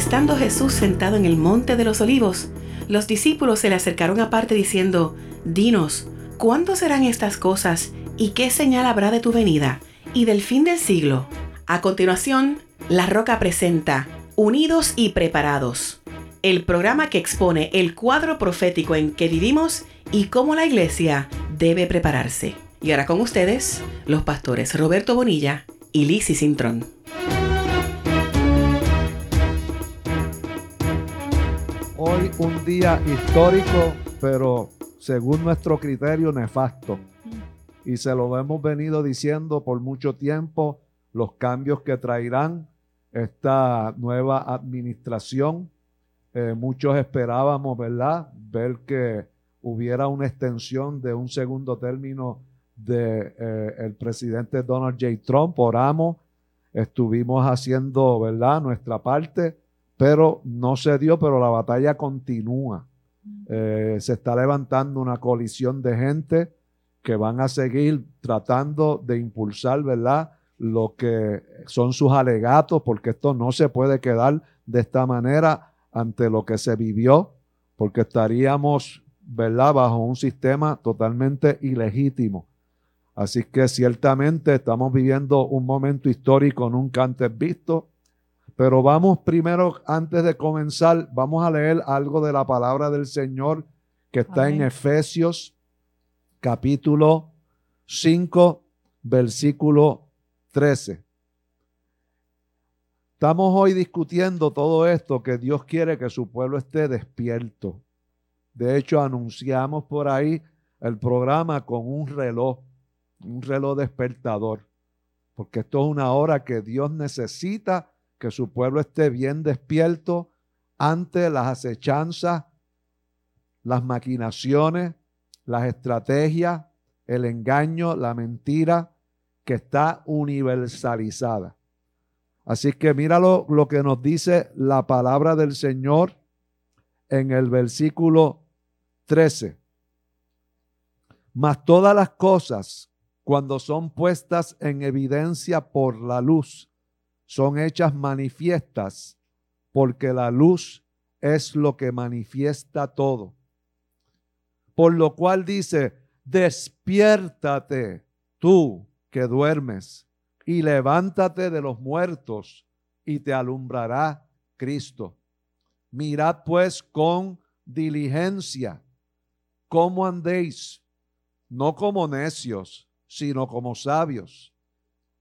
Estando Jesús sentado en el monte de los olivos, los discípulos se le acercaron aparte diciendo, Dinos, ¿cuándo serán estas cosas y qué señal habrá de tu venida y del fin del siglo? A continuación, La Roca presenta Unidos y Preparados, el programa que expone el cuadro profético en que vivimos y cómo la iglesia debe prepararse. Y ahora con ustedes, los pastores Roberto Bonilla y Lizzie Cintrón. Hoy un día histórico, pero según nuestro criterio nefasto. Y se lo hemos venido diciendo por mucho tiempo, los cambios que traerán esta nueva administración. Eh, muchos esperábamos, ¿verdad?, ver que hubiera una extensión de un segundo término del de, eh, presidente Donald J. Trump. Oramos, estuvimos haciendo, ¿verdad?, nuestra parte, pero no se dio, pero la batalla continúa. Eh, se está levantando una colisión de gente que van a seguir tratando de impulsar, ¿verdad?, lo que son sus alegatos, porque esto no se puede quedar de esta manera ante lo que se vivió, porque estaríamos, ¿verdad?, bajo un sistema totalmente ilegítimo. Así que ciertamente estamos viviendo un momento histórico nunca antes visto, pero vamos primero, antes de comenzar, vamos a leer algo de la palabra del Señor que está Amén. en Efesios capítulo 5, versículo 13. Estamos hoy discutiendo todo esto que Dios quiere que su pueblo esté despierto. De hecho, anunciamos por ahí el programa con un reloj, un reloj despertador, porque esto es una hora que Dios necesita que su pueblo esté bien despierto ante las acechanzas, las maquinaciones, las estrategias, el engaño, la mentira, que está universalizada. Así que míralo lo que nos dice la palabra del Señor en el versículo 13. Mas todas las cosas, cuando son puestas en evidencia por la luz, son hechas manifiestas, porque la luz es lo que manifiesta todo. Por lo cual dice, despiértate tú que duermes, y levántate de los muertos, y te alumbrará Cristo. Mirad pues con diligencia cómo andéis, no como necios, sino como sabios,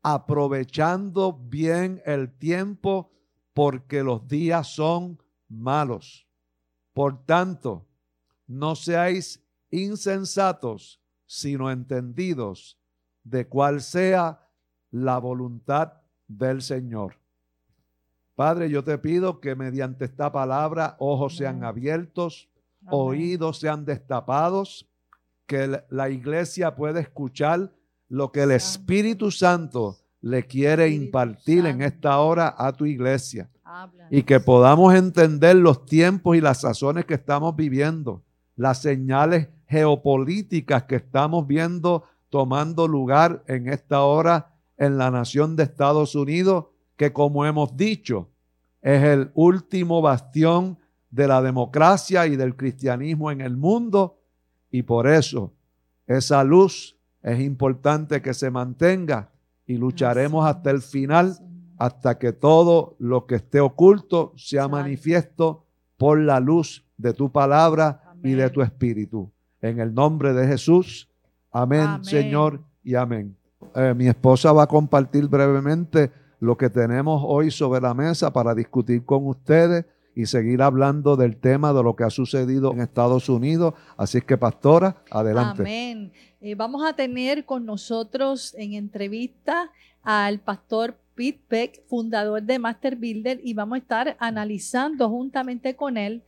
aprovechando bien el tiempo, porque los días son malos. Por tanto, no seáis insensatos, sino entendidos de cuál sea la voluntad del Señor. Padre, yo te pido que mediante esta palabra ojos sean abiertos, oídos sean destapados, que la iglesia pueda escuchar lo que el Espíritu Santo le quiere impartir en esta hora a tu iglesia. Y que podamos entender los tiempos y las sazones que estamos viviendo, las señales geopolíticas que estamos viendo tomando lugar en esta hora en la nación de Estados Unidos, que como hemos dicho, es el último bastión de la democracia y del cristianismo en el mundo, y por eso esa luz es importante que se mantenga y lucharemos hasta el final, hasta que todo lo que esté oculto sea manifiesto por la luz de tu palabra y de tu espíritu. En el nombre de Jesús. Amén, Señor, y amén. Eh, mi esposa va a compartir brevemente lo que tenemos hoy sobre la mesa para discutir con ustedes y seguir hablando del tema de lo que ha sucedido en Estados Unidos. Así que, pastora, adelante. Amén. Eh, vamos a tener con nosotros en entrevista al pastor Pete Peck, fundador de Master Builder, y vamos a estar analizando juntamente con él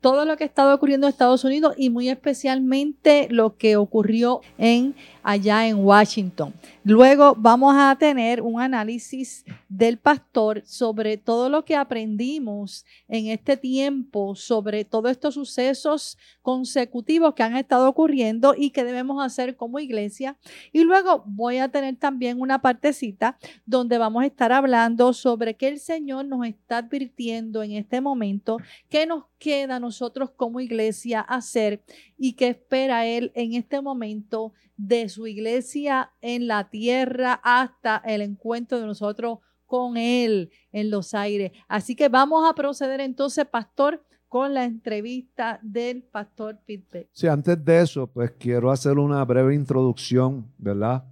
todo lo que ha estado ocurriendo en Estados Unidos y muy especialmente lo que ocurrió en allá en Washington. Luego vamos a tener un análisis del pastor sobre todo lo que aprendimos en este tiempo, sobre todos estos sucesos consecutivos que han estado ocurriendo y que debemos hacer como iglesia. Y luego voy a tener también una partecita donde vamos a estar hablando sobre qué el Señor nos está advirtiendo en este momento, qué nos queda a nosotros como iglesia hacer y qué espera Él en este momento de su iglesia en la tierra hasta el encuentro de nosotros con Él en los aires. Así que vamos a proceder entonces, pastor, con la entrevista del pastor Pittsburgh. Sí, antes de eso, pues quiero hacer una breve introducción, ¿verdad?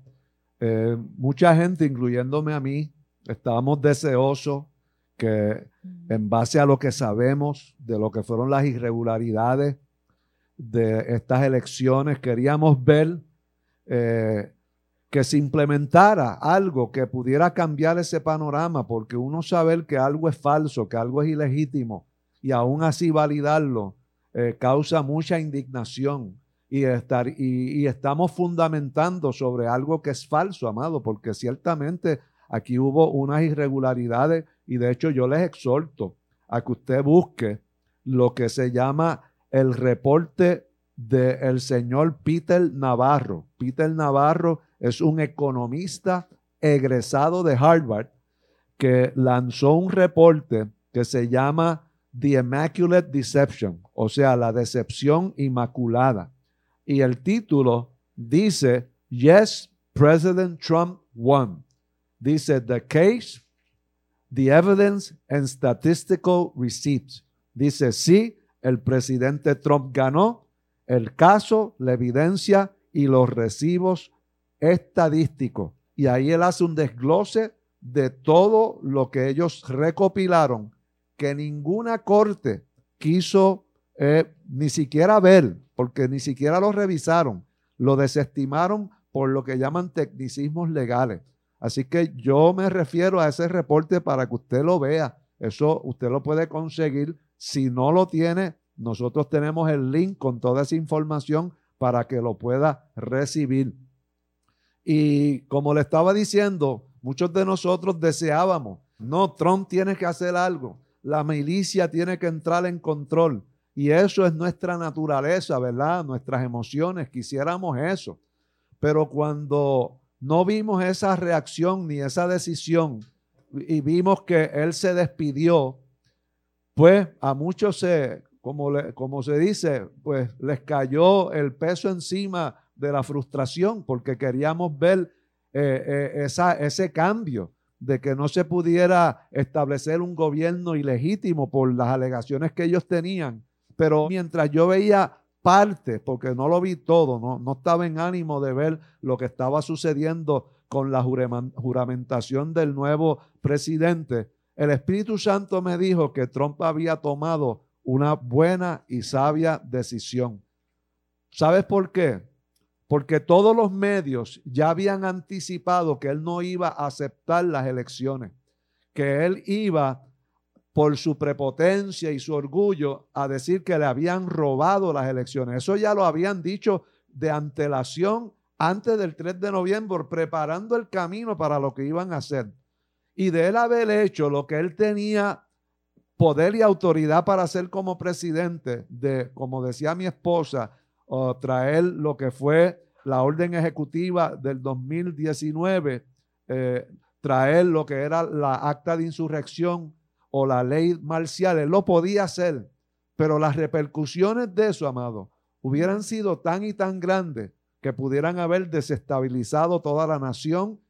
Eh, mucha gente, incluyéndome a mí, estábamos deseosos que en base a lo que sabemos de lo que fueron las irregularidades de estas elecciones, queríamos ver eh, que se implementara algo que pudiera cambiar ese panorama, porque uno saber que algo es falso, que algo es ilegítimo, y aún así validarlo, eh, causa mucha indignación. Y, estar, y, estamos fundamentando sobre algo que es falso, amado, porque ciertamente aquí hubo unas irregularidades y de hecho yo les exhorto a que usted busque lo que se llama el reporte del señor Peter Navarro. Peter Navarro es un economista egresado de Harvard que lanzó un reporte que se llama The Immaculate Deception, o sea, la decepción inmaculada. Y el título dice, Yes, President Trump won. Dice, The Case, The Evidence and Statistical Receipts. Dice, sí, el presidente Trump ganó el caso, la evidencia y los recibos estadísticos. Y ahí él hace un desglose de todo lo que ellos recopilaron, que ninguna corte quiso eh, ni siquiera ver, porque ni siquiera lo revisaron, lo desestimaron por lo que llaman tecnicismos legales. Así que yo me refiero a ese reporte para que usted lo vea. Eso usted lo puede conseguir. Si no lo tiene, nosotros tenemos el link con toda esa información para que lo pueda recibir. Y como le estaba diciendo, muchos de nosotros deseábamos, no, Trump tiene que hacer algo, la milicia tiene que entrar en control. Y eso es nuestra naturaleza, ¿verdad? Nuestras emociones, quisiéramos eso. Pero cuando no vimos esa reacción ni esa decisión y vimos que él se despidió, pues a muchos se como, se dice, pues les cayó el peso encima de la frustración porque queríamos ver eh, eh, esa, ese cambio de que no se pudiera establecer un gobierno ilegítimo por las alegaciones que ellos tenían. Pero mientras yo veía parte, porque no lo vi todo, no, no estaba en ánimo de ver lo que estaba sucediendo con la juramentación del nuevo presidente, el Espíritu Santo me dijo que Trump había tomado una buena y sabia decisión. ¿Sabes por qué? Porque todos los medios ya habían anticipado que él no iba a aceptar las elecciones, que él iba por su prepotencia y su orgullo a decir que le habían robado las elecciones. Eso ya lo habían dicho de antelación antes del 3 de noviembre, preparando el camino para lo que iban a hacer. Y de él haber hecho lo que él tenía poder y autoridad para ser como presidente de, como decía mi esposa, traer lo que fue la orden ejecutiva del 2019, eh, traer lo que era la acta de insurrección o la ley marcial, él lo podía hacer, pero las repercusiones de eso, amado, hubieran sido tan y tan grandes que pudieran haber desestabilizado toda la nación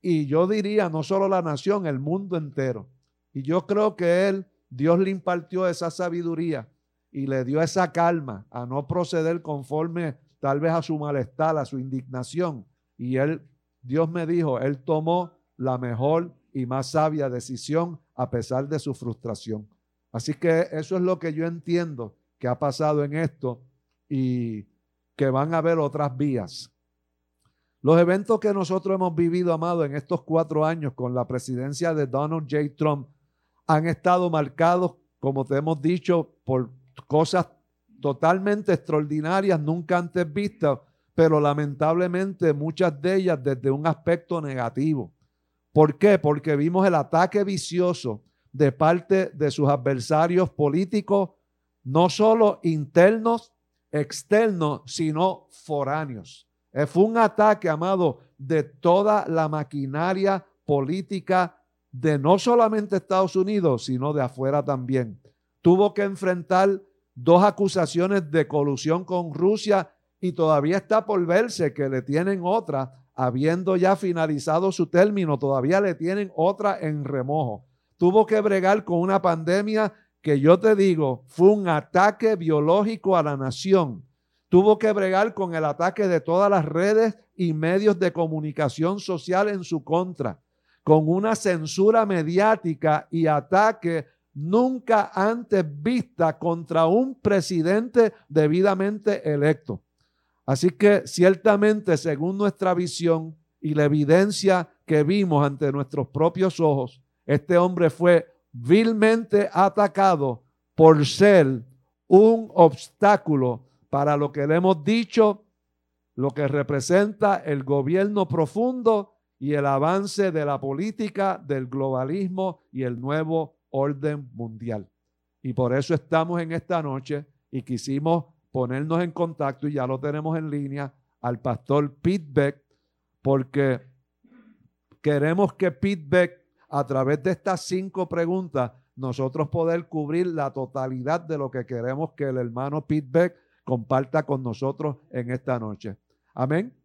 y yo diría no solo la nación, el mundo entero. Y yo creo que él Dios le impartió esa sabiduría y le dio esa calma a no proceder conforme tal vez a su malestar, a su indignación. Y él, Dios me dijo, él tomó la mejor y más sabia decisión a pesar de su frustración. Así que eso es lo que yo entiendo que ha pasado en esto y que van a haber otras vías. Los eventos que nosotros hemos vivido, amado, en estos cuatro años con la presidencia de Donald J. Trump han estado marcados, como te hemos dicho, por cosas totalmente extraordinarias, nunca antes vistas, pero lamentablemente muchas de ellas desde un aspecto negativo. ¿Por qué? Porque vimos el ataque vicioso de parte de sus adversarios políticos, no solo internos, externos, sino foráneos. Eh, fue un ataque, amado, de toda la maquinaria política de no solamente Estados Unidos, sino de afuera también. Tuvo que enfrentar dos acusaciones de colusión con Rusia y todavía está por verse que le tienen otra, habiendo ya finalizado su término, todavía le tienen otra en remojo. Tuvo que bregar con una pandemia que yo te digo, fue un ataque biológico a la nación. Tuvo que bregar con el ataque de todas las redes y medios de comunicación social en su contra, con una censura mediática y ataque nunca antes vista contra un presidente debidamente electo. Así que ciertamente, según nuestra visión y la evidencia que vimos ante nuestros propios ojos, este hombre fue vilmente atacado por ser un obstáculo para lo que le hemos dicho, lo que representa el gobierno profundo y el avance de la política, del globalismo y el nuevo orden mundial. Y por eso estamos en esta noche y quisimos ponernos en contacto, y ya lo tenemos en línea, al pastor Pete Beck, porque queremos que Pete Beck, a través de estas cinco preguntas, nosotros poder cubrir la totalidad de lo que queremos que el hermano Pete Beck comparta con nosotros en esta noche. Amén.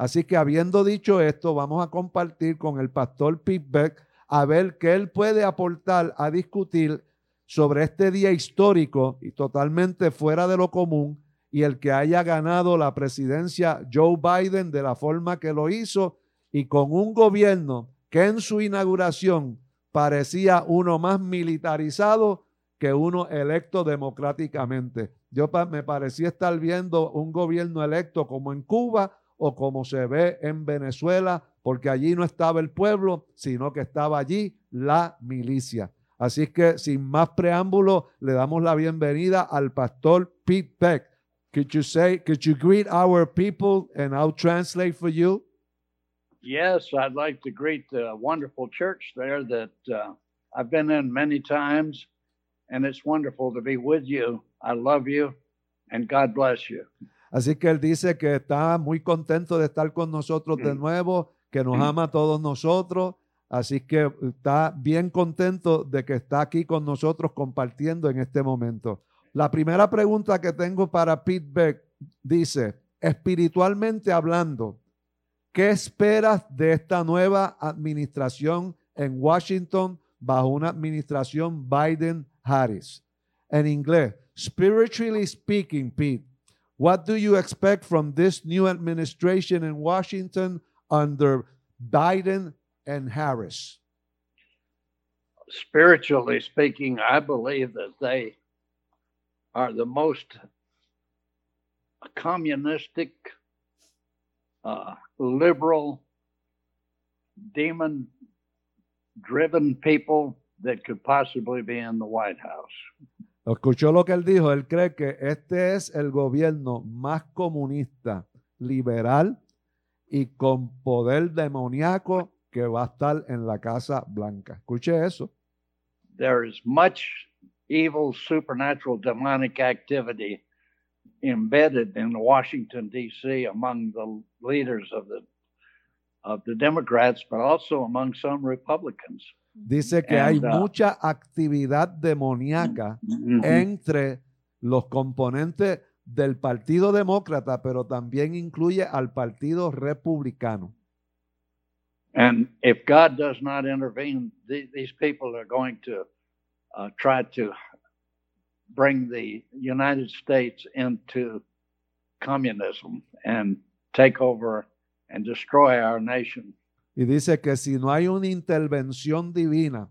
Así que habiendo dicho esto, vamos a compartir con el pastor Pete Beck a ver qué él puede aportar a discutir sobre este día histórico y totalmente fuera de lo común y el que haya ganado la presidencia Joe Biden de la forma que lo hizo y con un gobierno que en su inauguración parecía uno más militarizado que uno electo democráticamente. Yo me parecía estar viendo un gobierno electo como en Cuba o como se ve en Venezuela, porque allí no estaba el pueblo, sino que estaba allí la milicia. Así que sin más preámbulo, le damos la bienvenida al pastor Pete Peck. Could you say, could you greet our people and I'll translate for you? Yes, I'd like to greet the wonderful church there that uh, I've been in many times, and it's wonderful to be with you. I love you, and God bless you. Así que él dice que está muy contento de estar con nosotros de mm. nuevo, que nos mm. ama a todos nosotros Así que está bien contento de que está aquí con nosotros compartiendo en este momento. La primera pregunta que tengo para Pete Beck dice, espiritualmente hablando, ¿qué esperas de esta nueva administración en Washington bajo una administración Biden-Harris? En inglés, spiritually speaking, Pete, what do you expect from this new administration in Washington under Biden and Harris? Spiritually speaking, I believe that they are the most communistic, uh, liberal, demon driven people that could possibly be in the White House. Escuchó lo que él dijo. Él cree que este es el gobierno más comunista, liberal y con poder demoníaco que va a estar en la Casa Blanca. Escuche eso. There is much evil, supernatural, demonic activity embedded in Washington D.C. among the leaders of the of the Democrats, but also among some Republicans. Dice que hay mucha actividad demoníaca entre los componentes del Partido Demócrata, pero también incluye al Partido Republicano. And if God does not intervene, th- these people are going to uh, try to bring the United States into communism and take over and destroy our nation. Y dice que si no hay una intervención divina,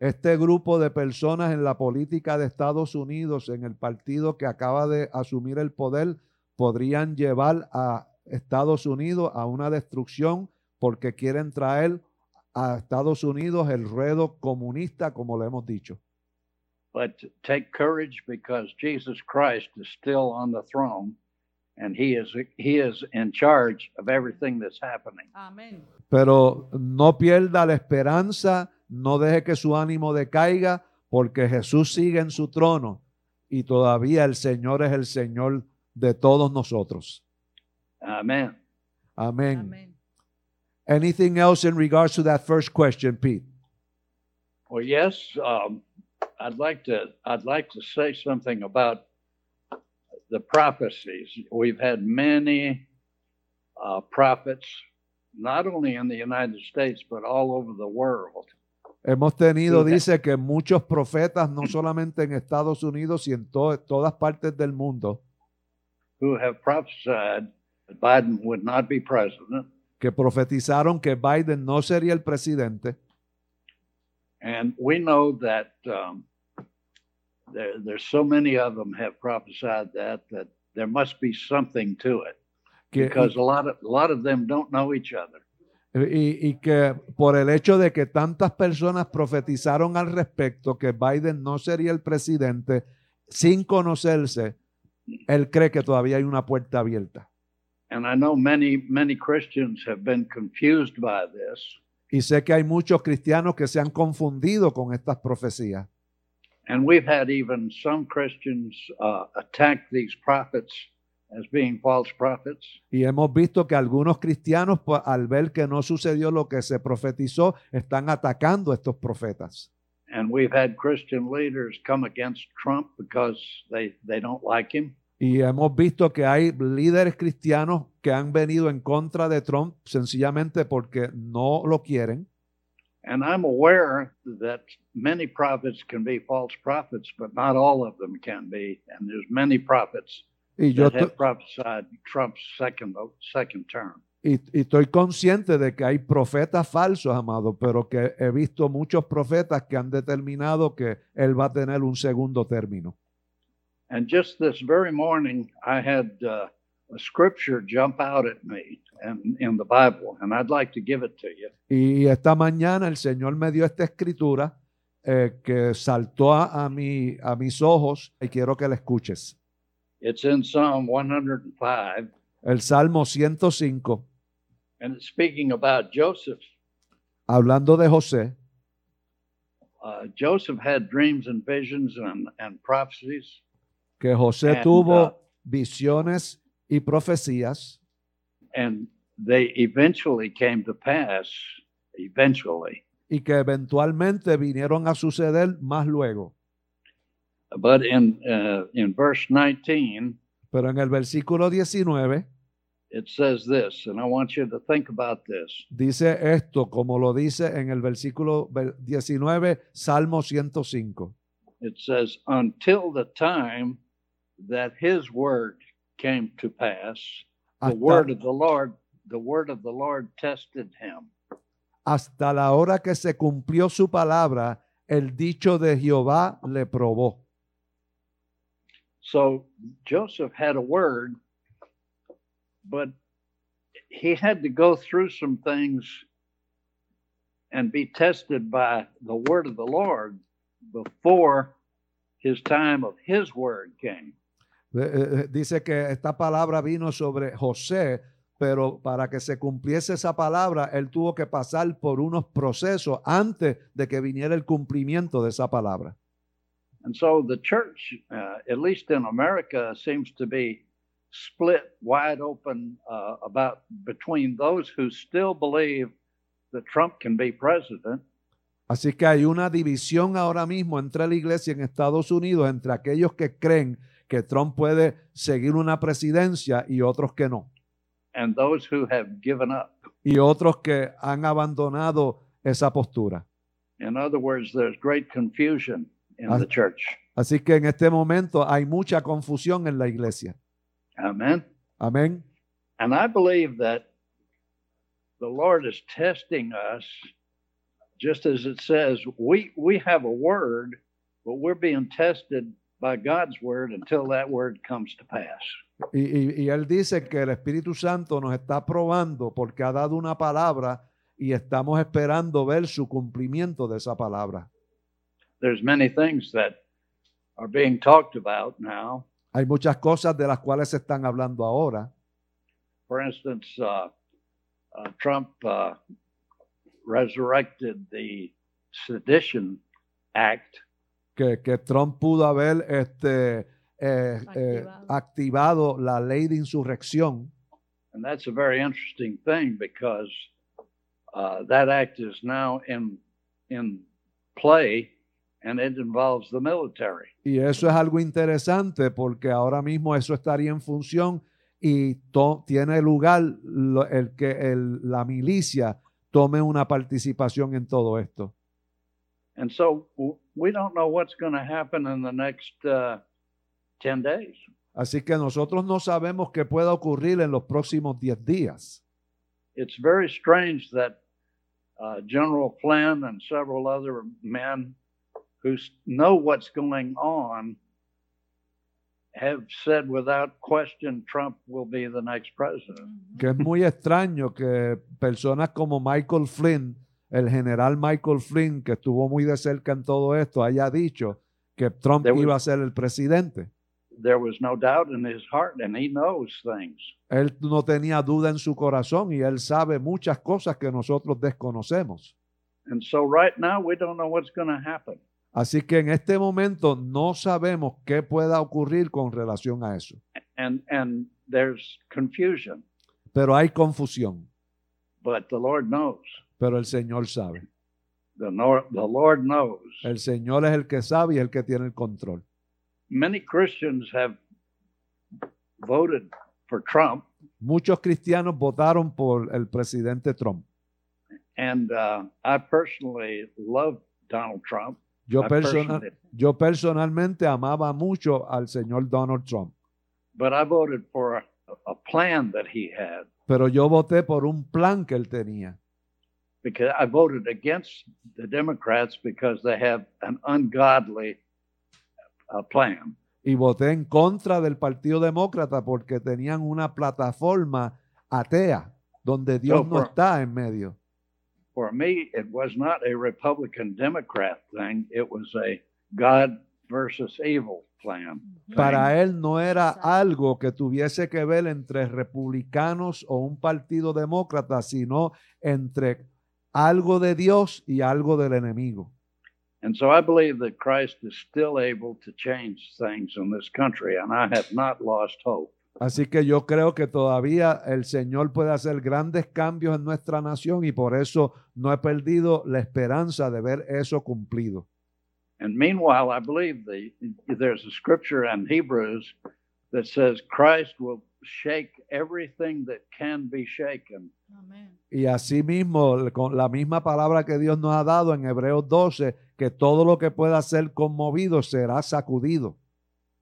este grupo de personas en la política de Estados Unidos, en el partido que acaba de asumir el poder, podrían llevar a Estados Unidos a una destrucción porque quieren traer a Estados Unidos el ruedo comunista, como lo hemos dicho. but take courage because Jesus Christ is still on the throne and he is he is in charge of everything that's happening. Amén. Pero no pierda la esperanza, no deje que su ánimo decaiga, porque Jesús sigue en su trono y todavía el Señor es el Señor de todos nosotros. Amen. Amén. Amén. Anything else in regards to that first question, Pete? Well, yes, um, I'd like to I'd like to say something about the prophecies. We've had many uh, prophets, not only in the United States but all over the world, Hemos tenido, Sí. dice que muchos profetas, no solamente en Estados Unidos y en to- todas partes del mundo, who have prophesied that Biden would not be president, que profetizaron que Biden no sería el presidente. and we know that um, there, there's so many of them have prophesied that that there must be something to it Que, because a lot of a lot of them don't know each other. y, y que por el hecho de que tantas personas profetizaron al respecto que Biden no sería el presidente sin conocerse, él cree que todavía hay una puerta abierta. And I know many many Christians have been confused by this, Y sé que hay muchos cristianos que se han confundido con estas profecías. And we've had even some Christians uh, attack these prophets as being false prophets. Y hemos visto que algunos cristianos, al ver que no sucedió lo que se profetizó, están atacando a estos profetas. And we've had Christian leaders come against Trump because they, they don't like him. Y hemos visto que hay líderes cristianos que han venido en contra de Trump sencillamente porque no lo quieren. And I'm aware that many prophets can be false prophets, but not all of them can be. And there's many prophets Y yo that have prophesied Trump's second second term. y, y estoy consciente de que hay profetas falsos, amado, pero que he visto muchos profetas que han determinado que él va a tener un segundo término. And just this very morning, I had uh, scripture jump out at me and in the Bible, and I'd like to give it to you. Y esta mañana el Señor me dio esta escritura eh, que saltó a, a, mi- a mis ojos y quiero que la escuches. It's in Psalm 105, El Salmo 105, and it's speaking about Joseph. hablando de José, Uh, Joseph had dreams and visions and, and prophecies. que José And, tuvo uh, visiones y profecías and they eventually came to pass eventually y que eventualmente vinieron a suceder más luego. but in uh, in verse 19 Pero en el versículo 19 it says this and i want you to think about this dice esto, como lo dice en el versículo ve- 19, Salmo 105. it says until the time that his word came to pass the Hasta, word of the lord the word of the lord tested him hasta la hora que se cumplió su palabra, el dicho de Jehová le probó. So Joseph had a word, but he had to go through some things and be tested by the word of the Lord before his time of his word came. Eh, eh, Dice que esta palabra vino sobre José, pero para que se cumpliese esa palabra, él tuvo que pasar por unos procesos antes de que viniera el cumplimiento de esa palabra. And so the church, uh, at least in America, seems to be split wide open uh, about between those who still believe that Trump can be president Así que hay una división ahora mismo entre la iglesia en Estados Unidos, entre aquellos que creen que Trump puede seguir una presidencia y otros que no. and those who have given up. Y otros que han abandonado esa postura. In other words, there's great confusion in Ah. the church. Así que en este momento hay mucha confusión en la iglesia. Amen. Amén. And I believe that the Lord is testing us, just as it says, we, we have a word, but we're being tested by God's word until that word comes to pass. Y, y- y él dice que el Espíritu Santo nos está probando porque ha dado una palabra y estamos esperando ver su cumplimiento de esa palabra. There's many things that are being talked about now. Hay muchas cosas de las cuales se están hablando ahora. For instance, uh, uh, Trump uh, resurrected the Sedition Act, que, que Trump pudo haber este, eh, eh, Activado. activado la ley de insurrección. and that's a very interesting thing because uh, that act is now in in play, and it involves the military. Y eso es algo interesante porque ahora mismo eso estaría en función y to- tiene lugar lo- el que el- la milicia tome una participación en todo esto. And so w- we don't know what's going to happen in the next uh, 10 days. Así que nosotros no sabemos qué pueda ocurrir en los próximos 10 días. It's very strange that uh, General Flynn and several other men who know what's going on have said without question Trump will be the next president. Que es muy extraño que personas como Michael Flynn, el general Michael Flynn, que estuvo muy de cerca en todo esto, haya dicho que Trump There was- iba a ser el presidente. There was no doubt in his heart, and he knows things. Él no tenía duda en su corazón y él sabe muchas cosas que nosotros desconocemos. And so right now we don't know what's going to happen. Así que en este momento no sabemos qué pueda ocurrir con relación a eso. And and there's confusion, Pero hay confusión, but the Lord knows. Pero el Señor sabe. The, the Lord knows. El Señor es el que sabe y el que tiene el control. Many Christians have voted for Trump, Muchos cristianos votaron por el presidente Trump. and uh, I personally love Donald Trump. Yo, I persona- personally- yo personalmente amaba mucho al señor Donald Trump, but I voted for a, a plan that he had pero yo voté por un plan que él tenía. Because I voted against the Democrats because they have an ungodly uh, plan. y voté en contra del Partido Demócrata porque tenían una plataforma atea donde Dios no por- está en medio. For me, it was not a Republican Democrat thing, it was a God versus evil plan. Para él no era algo que tuviese que ver entre republicanos o un partido demócrata, sino entre algo de Dios y algo del enemigo. And so I believe that Christ is still able to change things in this country, and I have not lost hope. Así que yo creo que todavía el Señor puede hacer grandes cambios en nuestra nación y por eso no he perdido la esperanza de ver eso cumplido. And meanwhile, I believe the, there's a scripture in Hebrews that says Christ will shake everything that can be shaken. Amén. Y asimismo, con la misma palabra que Dios nos ha dado en Hebreos 12, que todo lo que pueda ser conmovido será sacudido.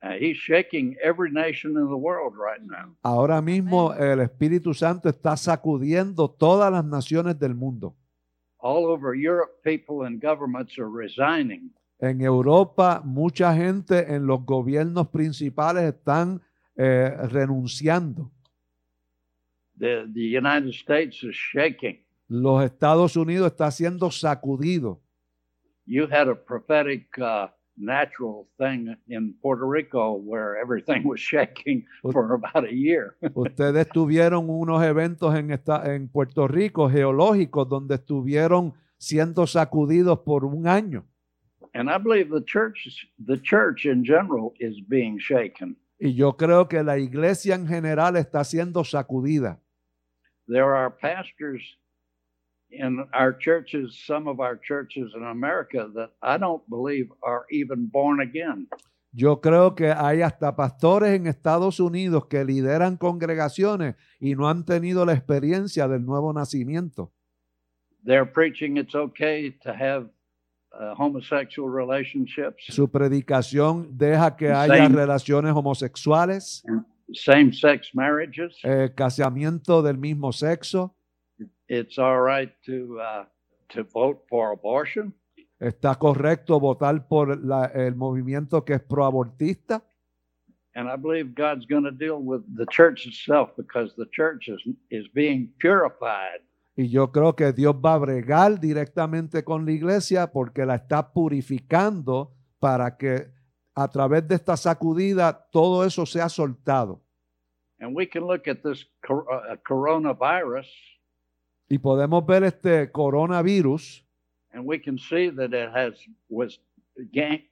Uh, he's shaking every nation in the world right now. Ahora mismo el Espíritu Santo está sacudiendo todas las naciones del mundo. All over Europe, people and governments are resigning. En Europa, mucha gente en los gobiernos principales están eh, renunciando. The, the United States is shaking. Los Estados Unidos está siendo sacudido. You had a prophetic uh, natural thing in Puerto Rico where everything was shaking for about a year. Ustedes tuvieron unos eventos en, esta- en Puerto Rico geológicos donde estuvieron siendo sacudidos por un año. And I believe the church, the church in general is being shaken. Y yo creo que la iglesia en general está siendo sacudida. There are pastors in our churches, some of our churches in America that I don't believe are even born again. Yo creo que hay hasta pastores en Estados Unidos que lideran congregaciones y no han tenido la experiencia del nuevo nacimiento. They're preaching it's okay to have uh, homosexual relationships, Su predicación deja que haya relaciones homosexuales, same sex marriages. eh, casamiento del mismo sexo. It's all right to uh, to vote for abortion. Está correcto votar por la- el movimiento que es proabortista. And I believe God's going to deal with the church itself because the church is, is being purified. Y yo creo que Dios va a bregar directamente con la iglesia porque la está purificando para que a través de esta sacudida todo eso se ha soltado. And we can look at this cor- uh, coronavirus Y podemos ver este coronavirus and we can see that it has was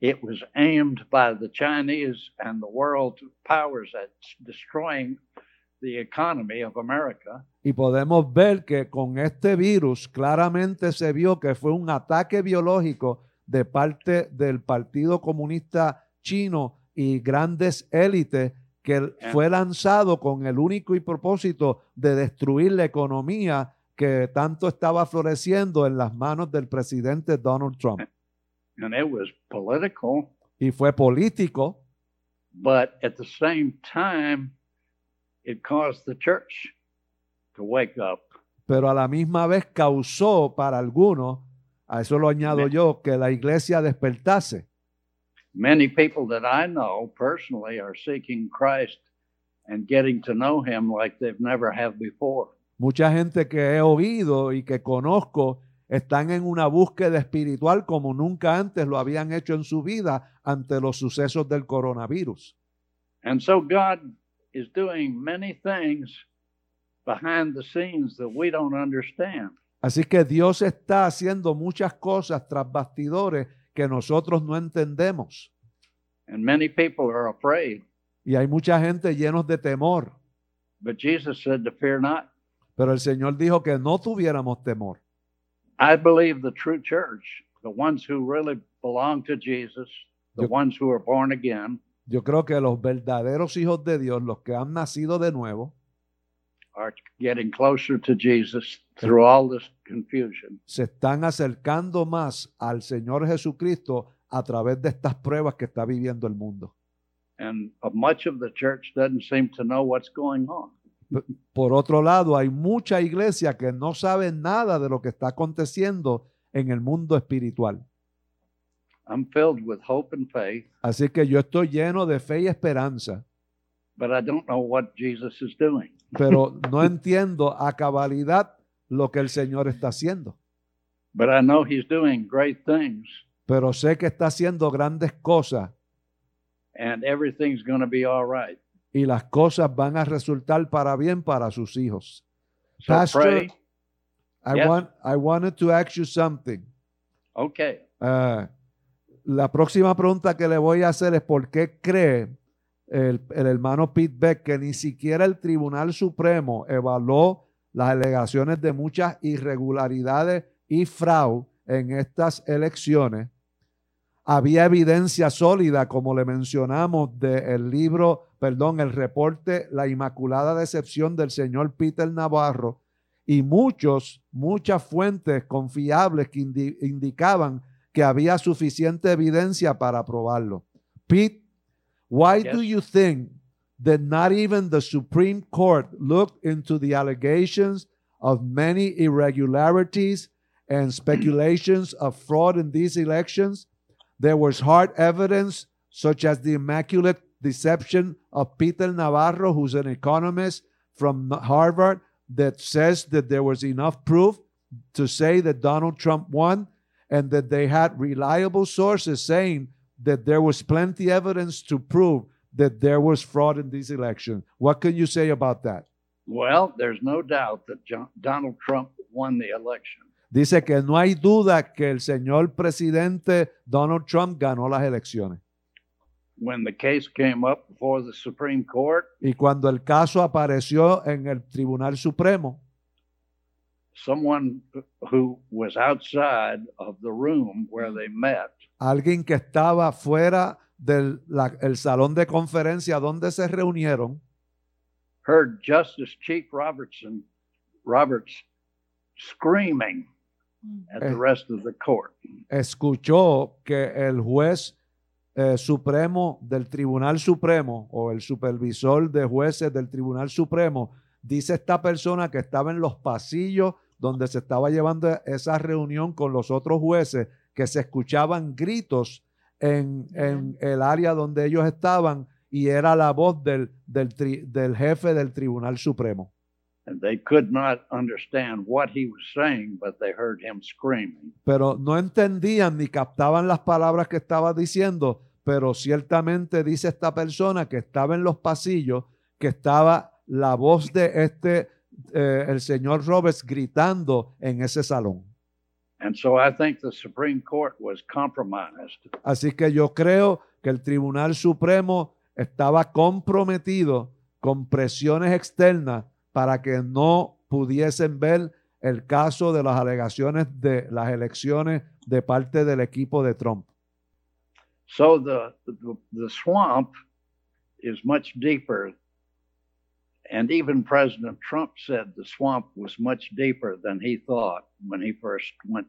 it was aimed by the Chinese and the world powers at destroying the economy of America. y podemos ver que con este virus claramente se vio que fue un ataque biológico de parte del Partido Comunista Chino y grandes élites que fue lanzado con el único y propósito de destruir la economía que tanto estaba floreciendo en las manos del presidente Donald Trump. And it was political, Y fue político, but at the same time, it caused the church to wake up. pero a la misma vez causó para algunos, a eso lo añado yo, que la iglesia despertase. Many people that I know personally are seeking Christ and getting to know him like they've never have before. Mucha gente que he oído y que conozco están en una búsqueda espiritual como nunca antes lo habían hecho en su vida ante los sucesos del coronavirus. And so God is doing many things behind the scenes that we don't understand. Así que Dios está haciendo muchas cosas tras bastidores que nosotros no entendemos. And many people are afraid. Y hay mucha gente llenos de temor. But Jesus said to fear not. Pero el Señor dijo que no tuviéramos temor. I believe the true church, the ones who really belong to Jesus, the Yo- ones who are born again, Yo creo que los verdaderos hijos de Dios, los que han nacido de nuevo, are getting closer to Jesus through all this confusion. se están acercando más al Señor Jesucristo a través de estas pruebas que está viviendo el mundo. And uh, much of the church doesn't seem to know what's going on. Por otro lado, hay mucha iglesia que no sabe nada de lo que está aconteciendo en el mundo espiritual. I'm filled with hope and faith, Así que yo estoy lleno de fe y esperanza, but I don't know what Jesus is doing. Pero no entiendo a cabalidad lo que el Señor está haciendo. But I know He's doing great things, Pero sé que está haciendo grandes cosas and everything's going to be all right. y las cosas van a resultar para bien para sus hijos. So Pastor, pray. I, Yes. want, I wanted to ask you something. Okay. Ah, la próxima pregunta que le voy a hacer es por qué cree el, hermano Pete Beck que ni siquiera el Tribunal Supremo evaluó las alegaciones de muchas irregularidades y fraude en estas elecciones. Había evidencia sólida, como le mencionamos, del libro, perdón, el reporte La Inmaculada Decepción del señor Peter Navarro, y muchos, muchas fuentes confiables que indi- indicaban que había suficiente evidencia para probarlo. Pete, why do you think that not even the Supreme Court looked into the allegations of many irregularities and speculations of fraud in these elections? There was hard evidence, such as the immaculate deception of Peter Navarro, who's an economist from Harvard, that says that there was enough proof to say that Donald Trump won and that they had reliable sources saying that there was plenty evidence to prove that there was fraud in these elections. What can you say about that? Well, there's no doubt that John, Donald Trump won the election. Dice que no hay duda que el señor presidente Donald Trump ganó las elecciones. When the case came up before the Supreme Court, Y cuando el caso apareció en el Tribunal Supremo, someone who was outside of the room where they met alguien que estaba fuera del la- el salón de conferencia donde se reunieron, heard Justice Chief Robertson Roberts screaming at the Eh. rest of the court. escuchó que el juez eh, supremo del Tribunal Supremo o el supervisor de jueces del Tribunal Supremo, dice esta persona que estaba en los pasillos donde se estaba llevando esa reunión con los otros jueces, que se escuchaban gritos en, en el área donde ellos estaban y era la voz del, del, tri- del jefe del Tribunal Supremo. And they could not understand what he was saying, but they heard him screaming. pero no entendían ni captaban las palabras que estaba diciendo, pero ciertamente dice esta persona que estaba en los pasillos, que estaba la voz de este, eh, el señor Roberts gritando en ese salón. Así que yo creo que el Tribunal Supremo estaba comprometido con presiones externas para que no pudiesen ver el caso de las alegaciones de las elecciones de parte del equipo de Trump. So the, the, the swamp is much deeper. And even President Trump said the swamp was much deeper than he thought when he first went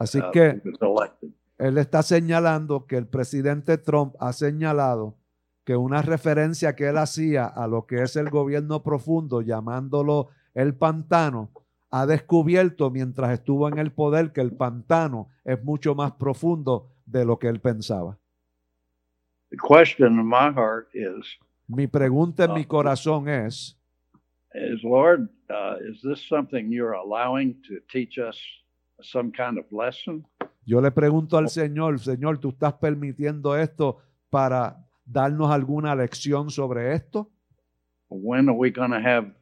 Así uh, que was elected. él está señalando que el presidente Trump ha señalado que una referencia que él hacía a lo que es el gobierno profundo, llamándolo el pantano, ha descubierto mientras estuvo en el poder que el pantano es mucho más profundo de lo que él pensaba. The question in my heart is, Mi pregunta en mi Ah. corazón es, is Lord, uh, is this something you're allowing to teach us some kind of lesson? yo le pregunto al Señor, Señor, ¿tú estás permitiendo esto para darnos alguna lección sobre esto? When are we going to have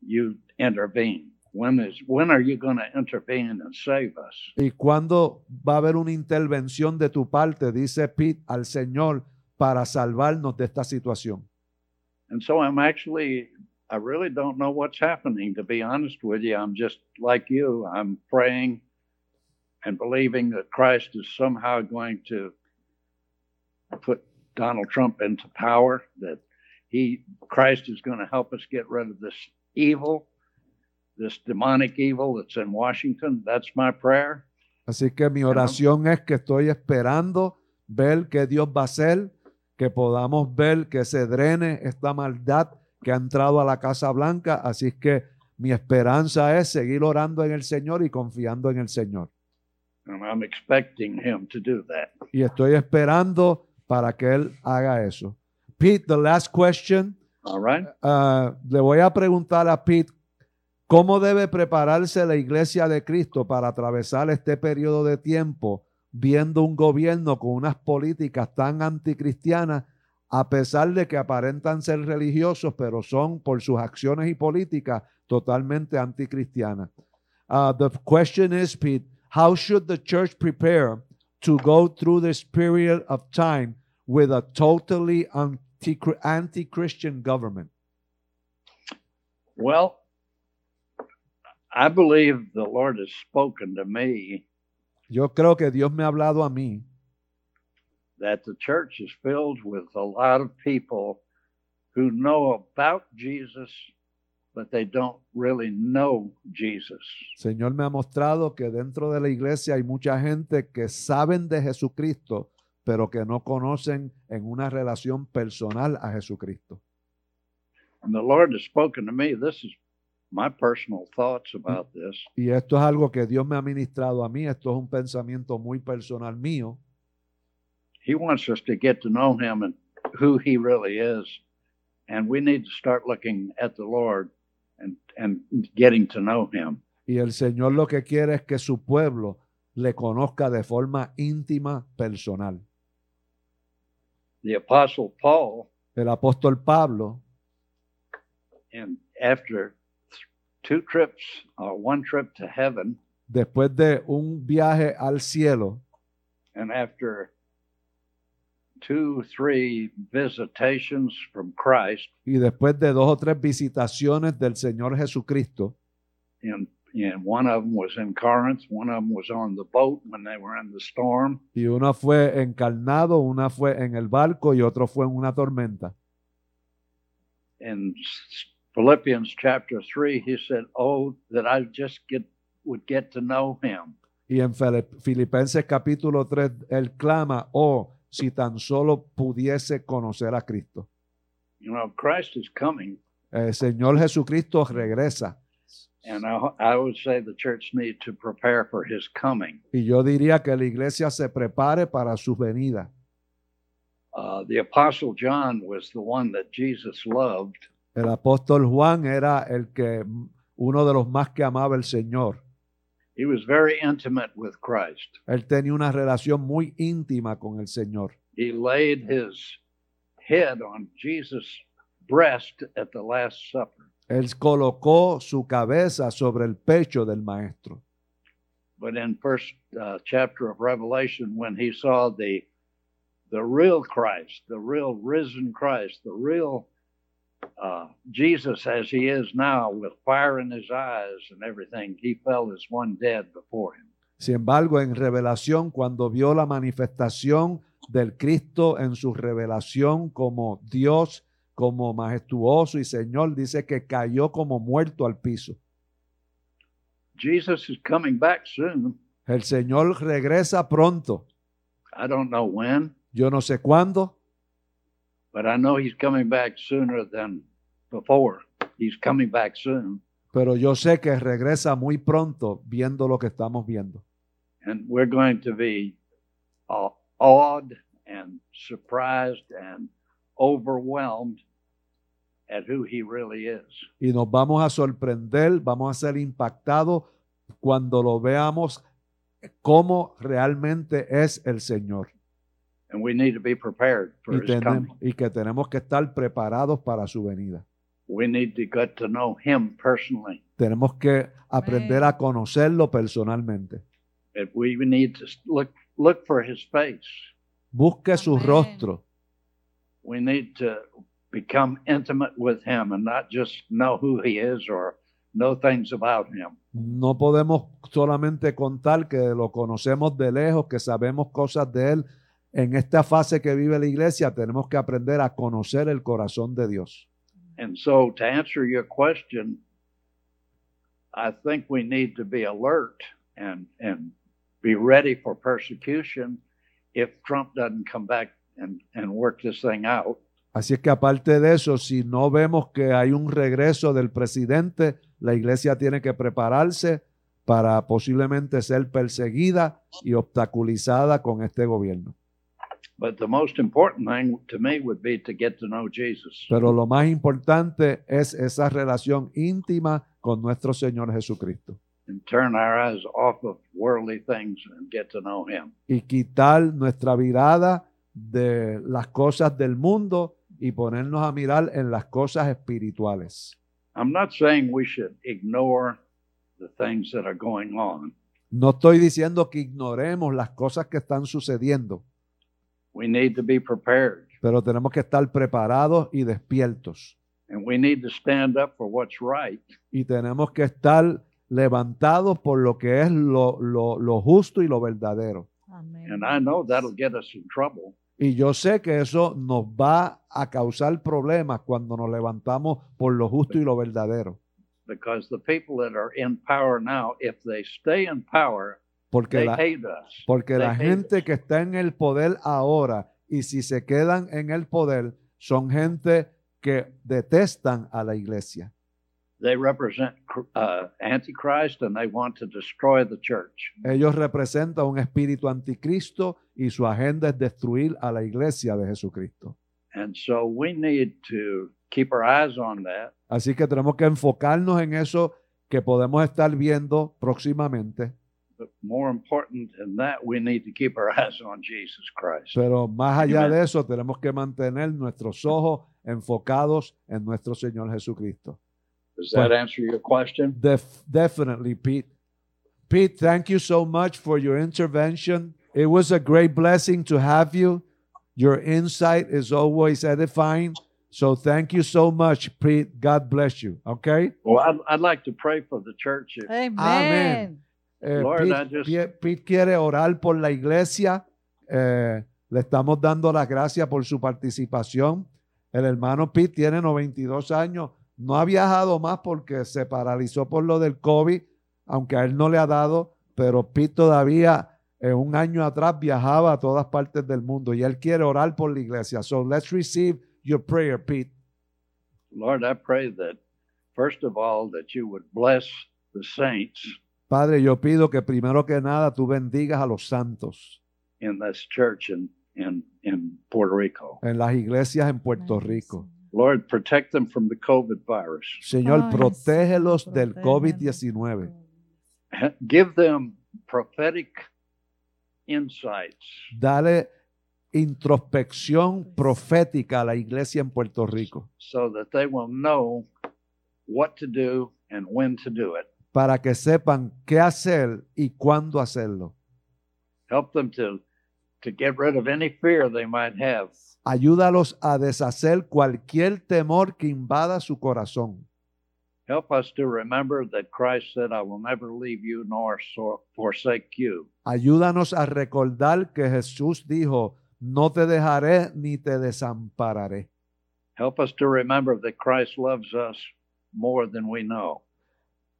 you intervene? When is when are you going to intervene and save us? ¿Y cuándo va a haber una intervención de tu parte, dice Pete, al Señor para salvarnos de esta situación? And so I'm actually, I really don't know what's happening, to be honest with you. I'm just like you. I'm praying and believing that Christ is somehow going to put Donald Trump into power, that he, Christ is going to help us get rid of this evil, this demonic evil that's in Washington. That's my prayer. Así que mi oración es que estoy esperando ver qué Dios va a hacer, que podamos ver que se drene esta maldad que ha entrado a la Casa Blanca. Así que mi esperanza es seguir orando en el Señor y confiando en el Señor. I'm expecting him to do that. Y estoy esperando para que Él haga eso. Pete, the last question. All right. Uh, le voy a preguntar a Pete cómo debe prepararse la iglesia de Cristo para atravesar este periodo de tiempo viendo un gobierno con unas políticas tan anticristianas, a pesar de que aparentan ser religiosos, pero son por sus acciones y políticas totalmente anticristianas. Uh, the question is, Pete, how should the church prepare to go through this period of time with a totally anti- anti-Christian government? Well, I believe the Lord has spoken to me Yo creo que Dios me ha hablado a mí that the church is filled with a lot of people who know about Jesus, but they don't really know Jesus. Señor me ha mostrado que dentro de la iglesia hay mucha gente que saben de Jesucristo, pero que no conocen en una relación personal a Jesucristo. And the Lord has spoken to me. This is my personal thoughts about this. Y esto es algo que Dios me ha ministrado a mí, esto es un pensamiento muy personal mío. He wants us to get to know Him and who He really is. And we need to start looking at the Lord and, and getting to know Him. Y el Señor lo que quiere es que su pueblo le conozca de forma íntima, personal. The Apostle Paul, El apóstol Pablo, and after two trips, uh, one trip to heaven, después de un viaje al cielo, and after two, three visitations from Christ, y después de dos o tres visitaciones del Señor Jesucristo, and, and one of them was in Corinth, one of them was on the boat when they were in the storm. y uno fue encarnado, una fue en el barco y otro fue en una tormenta. Philippians chapter three, he said, "Oh, that I just get would get to know Him." Y en Fili- Filipenses capítulo 3, él clama, oh, si tan solo pudiese conocer a Cristo. You know, Christ is coming, El Señor Jesucristo regresa. and I, I would say the church needs to prepare for His coming. Y yo diría que la iglesia se prepare para su venida. Uh, the Apostle John was the one that Jesus loved, El apóstol Juan era el que uno de los más que amaba el Señor. he was very intimate with Christ. Él tenía una relación muy íntima con el Señor. he laid his head on Jesus' breast at the Last Supper. Él colocó su cabeza sobre el pecho del maestro. But in first uh, chapter of Revelation, when he saw the the real Christ, the real risen Christ, the real uh, Jesus as he is now, with fire in his eyes and everything, he fell as one dead before him. Sin embargo, en revelación, cuando vio la manifestación del Cristo en su revelación como Dios, como majestuoso y Señor, dice que cayó como muerto al piso. Jesus is coming back soon. El Señor regresa pronto. I don't know when, Yo no sé cuándo, but I know he's coming back sooner than before. He's coming back soon. pero yo sé que regresa muy pronto viendo lo que estamos viendo. And we're going to be uh, awed and surprised and overwhelmed at who he really is. Y nos vamos a sorprender, vamos a ser impactados cuando lo veamos cómo realmente es el Señor. And we need to be prepared for Y, his coming. y que tenemos que estar preparados para su venida. We need to get to know him personally. Tenemos que aprender a conocerlo personalmente. We need to look look for his face. Busque su rostro. We need to become intimate with him and not just know who he is or know things about him. No podemos solamente contar que lo conocemos de lejos, que sabemos cosas de él. En esta fase que vive la iglesia tenemos que aprender a conocer el corazón de Dios. And so, to answer your question, I think we need to be alert and and be ready for persecution if Trump doesn't come back and, and work this thing out. Así es que aparte de eso, si no vemos que hay un regreso del presidente, la iglesia tiene que prepararse para posiblemente ser perseguida y obstaculizada con este gobierno. Pero lo más importante es esa relación íntima con nuestro Señor Jesucristo and turn our eyes off of worldly things and get to know him. y quitar nuestra mirada de las cosas del mundo y ponernos a mirar en las cosas espirituales. I'm not saying we should ignore the things that are going on. No estoy diciendo que ignoremos las cosas que están sucediendo, We need to be prepared pero tenemos que estar preparados y despiertos. and we need to stand up for what's right. Y tenemos que estar levantados por lo que es lo, lo- lo justo y lo verdadero. Amén. And I know that'll get us in trouble. Y yo sé que eso nos va a causar problemas cuando nos levantamos por lo justo y lo verdadero. because the people that are in power now, if they stay in power, Porque they la, porque la gente us. que está en el poder ahora y si se quedan en el poder son gente que detestan a la iglesia. They represent uh, Antichrist and they want to destroy the church. Ellos representan un espíritu anticristo y su agenda es destruir a la iglesia de Jesucristo. And so we need to keep our eyes on that. Así que tenemos que enfocarnos en eso que podemos estar viendo próximamente, But more important than that, we need to keep our eyes on Jesus Christ. pero más allá Amen. de eso tenemos que mantener nuestros ojos enfocados en nuestro Señor Jesucristo. Does that Well- answer your question? Def- definitely, Pete. Pete, thank you so much for your intervention. It was a great blessing to have you. Your insight is always edifying. So thank you so much, Pete. God bless you. Okay. Well, I'd, I'd like to pray for the church. If, Amén. Eh, Lord, Pete, just- Pete quiere orar por la iglesia. Eh, le estamos dando las gracias por su participación. El hermano Pete tiene 92 años. No ha viajado más porque se paralizó por lo del COVID, aunque a él no le ha dado, pero Pete todavía eh, un año atrás viajaba a todas partes del mundo y él quiere orar por la iglesia. So let's receive your prayer, Pete. Lord, I pray that, first of all, that you would bless the saints Padre, yo pido que primero que nada tú bendigas a los santos in this church in, in, in Puerto Rico. en las iglesias en Puerto Rico. Lord, protect them from the COVID virus. Señor, protégelos del protégelos. COVID-19. Give them prophetic insights Dale introspección profética a la iglesia en Puerto Rico so that they will know what to do and when to do it. Para que sepan qué hacer y cuándo hacerlo. Help them to to get rid of any fear they might have. Ayúdalos a deshacer cualquier temor que invada su corazón. Help us to remember that Christ said, I will never leave you nor so- forsake you. Ayúdanos a recordar que Jesús dijo, no te dejaré ni te desampararé. Help us to remember that Christ loves us more than we know.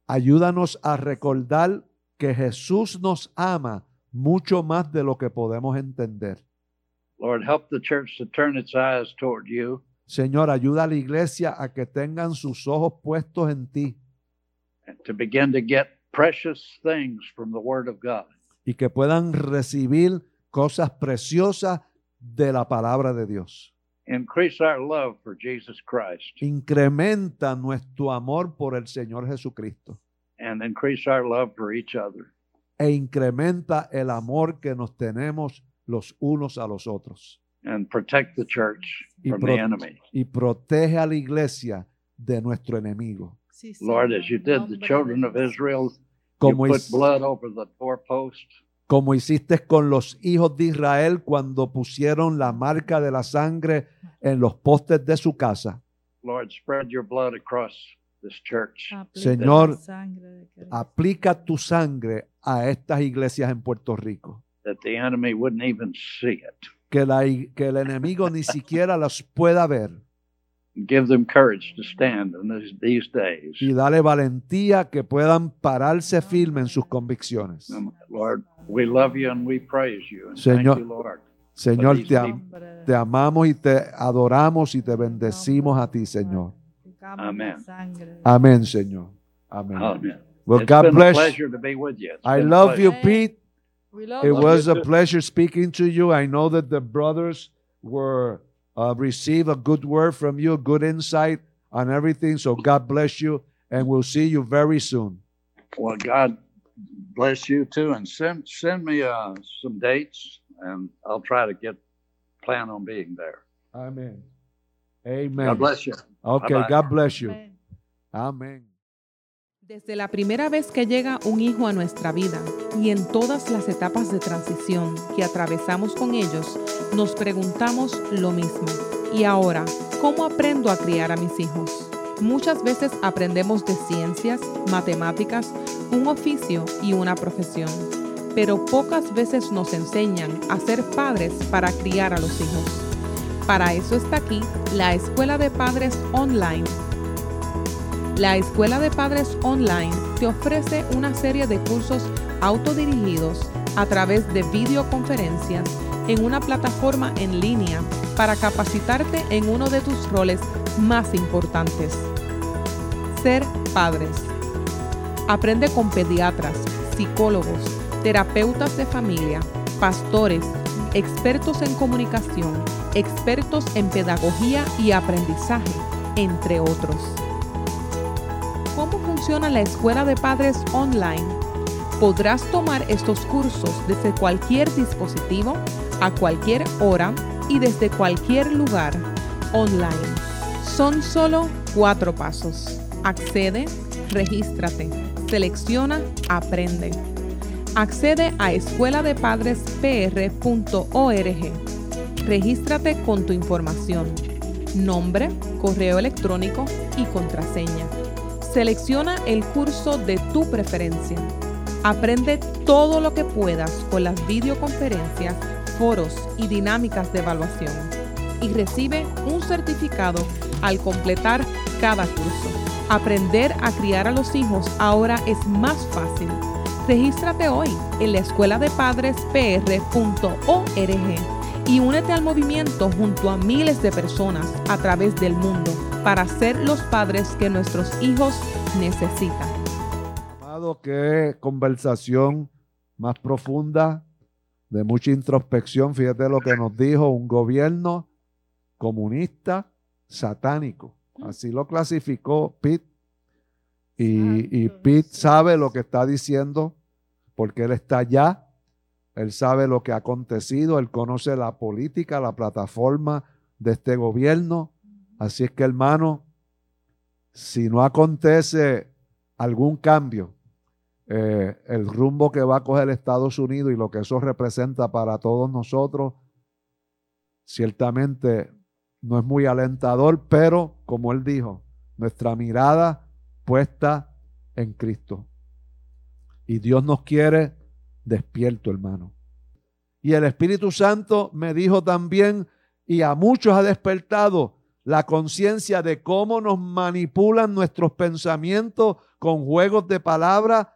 Ayúdanos a recordar que Jesús nos ama mucho más de lo que podemos entender. Lord, help the church to turn its eyes toward you Señor, ayuda a la iglesia a que tengan sus ojos puestos en ti and to begin to get precious things from the Word of God. y que puedan recibir cosas preciosas de la palabra de Dios. Increase our love for Jesus Christ Incrementa nuestro amor por el Señor Jesucristo and increase our love for each other. e incrementa el amor que nos tenemos los unos a los otros and protect the church Y from pro- the enemy. y protege a la iglesia de nuestro enemigo. Sí, Lord, Señor, as you did the children of. Israel, you Como, put hic- blood over the doorpost. Como hiciste con los hijos de Israel cuando pusieron la marca de la sangre en los postes de su casa. Lord, spread your blood across this church. Señor. Aplica tu sangre a estas iglesias en Puerto Rico. that the enemy wouldn't even see it. Que, la que el enemigo ni siquiera las pueda ver. Give them courage to stand in these, these days. Y dale valentía que puedan pararse firme en sus convicciones. Lord, we love you and we praise you. And Señor, thank you, Lord. Señor, te, am- amamos y te adoramos y te bendecimos a ti, Señor. Amén. Amén, Señor. Amén. Amen. Well, it's God been a bless. pleasure to be with you. I love you. Pete. We love It was you a too. pleasure speaking to you. I know that the brothers were uh, receive a good word from you, good insight on everything. So God bless you, and we'll see you very soon. Well, God bless you too, and send send me uh, some dates, and I'll try to get plan on being there. Amen. Amen. God bless you. Okay, Bye-bye. God bless you. Amén. Amen. Desde la primera vez que llega un hijo a nuestra vida y en todas las etapas de transición que atravesamos con ellos, nos preguntamos lo mismo. ¿Y ahora cómo aprendo a criar a mis hijos? Muchas veces aprendemos de ciencias, matemáticas, un oficio y una profesión, pero pocas veces nos enseñan a ser padres para criar a los hijos. Para eso está aquí la Escuela de Padres Online la Escuela de Padres Online te ofrece una serie de cursos autodirigidos a través de videoconferencias en una plataforma en línea para capacitarte en uno de tus roles más importantes, ser padres. Aprende con pediatras, psicólogos, terapeutas de familia, pastores, expertos en comunicación, expertos en pedagogía y aprendizaje, entre otros. ¿Cómo funciona la escuela de padres online? Podrás tomar estos cursos desde cualquier dispositivo, a cualquier hora y desde cualquier lugar online. Son solo cuatro pasos. Accede, regístrate, selecciona, aprende. Accede a escueladepadrespr.org. Regístrate con tu información, nombre, correo electrónico y contraseña. Selecciona el curso de tu preferencia. Aprende todo lo que puedas con las videoconferencias, foros y dinámicas de evaluación. Y recibe un certificado al completar cada curso. Aprender a criar a los hijos ahora es más fácil. Regístrate hoy en la escuela de y únete al movimiento junto a miles de personas a través del mundo para ser los padres que nuestros hijos necesitan. Amado, qué conversación más profunda, de mucha introspección. Fíjate lo que nos dijo un gobierno comunista satánico. Así lo clasificó Pitt. Y, y Pitt sabe lo que está diciendo porque él está allá. Él sabe lo que ha acontecido, Él conoce la política, la plataforma de este gobierno. Así es que, hermano, si no acontece algún cambio, eh, el rumbo que va a coger Estados Unidos y lo que eso representa para todos nosotros, ciertamente no es muy alentador, pero como él dijo, nuestra mirada puesta en Cristo. Y Dios nos quiere despierto, hermano. Y el Espíritu Santo me dijo también, y a muchos ha despertado la conciencia de cómo nos manipulan nuestros pensamientos con juegos de palabras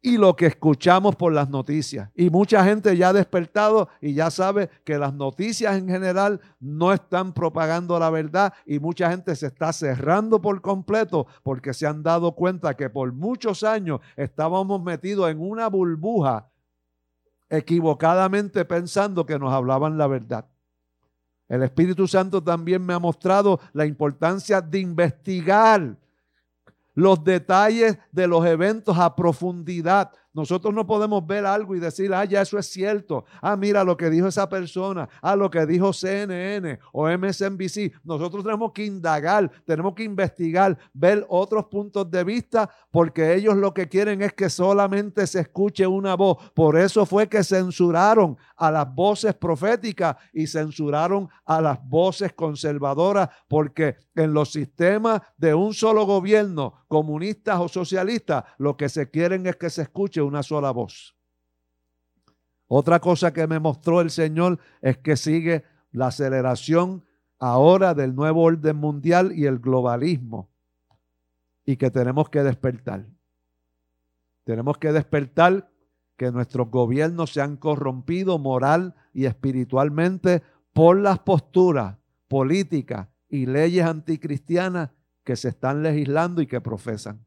y lo que escuchamos por las noticias. Y mucha gente ya ha despertado y ya sabe que las noticias en general no están propagando la verdad y mucha gente se está cerrando por completo porque se han dado cuenta que por muchos años estábamos metidos en una burbuja equivocadamente pensando que nos hablaban la verdad. El Espíritu Santo también me ha mostrado la importancia de investigar los detalles de los eventos a profundidad. Nosotros no podemos ver algo y decir, ah, ya eso es cierto. Ah, mira lo que dijo esa persona. Ah, lo que dijo CNN o MSNBC. Nosotros tenemos que indagar, tenemos que investigar, ver otros puntos de vista, porque ellos lo que quieren es que solamente se escuche una voz. Por eso fue que censuraron a las voces proféticas y censuraron a las voces conservadoras, porque en los sistemas de un solo gobierno, comunistas o socialistas, lo que se quieren es que se escuche una sola voz. Otra cosa que me mostró el Señor es que sigue la aceleración ahora del nuevo orden mundial y el globalismo y que tenemos que despertar. Tenemos que despertar que nuestros gobiernos se han corrompido moral y espiritualmente por las posturas políticas y leyes anticristianas que se están legislando y que profesan.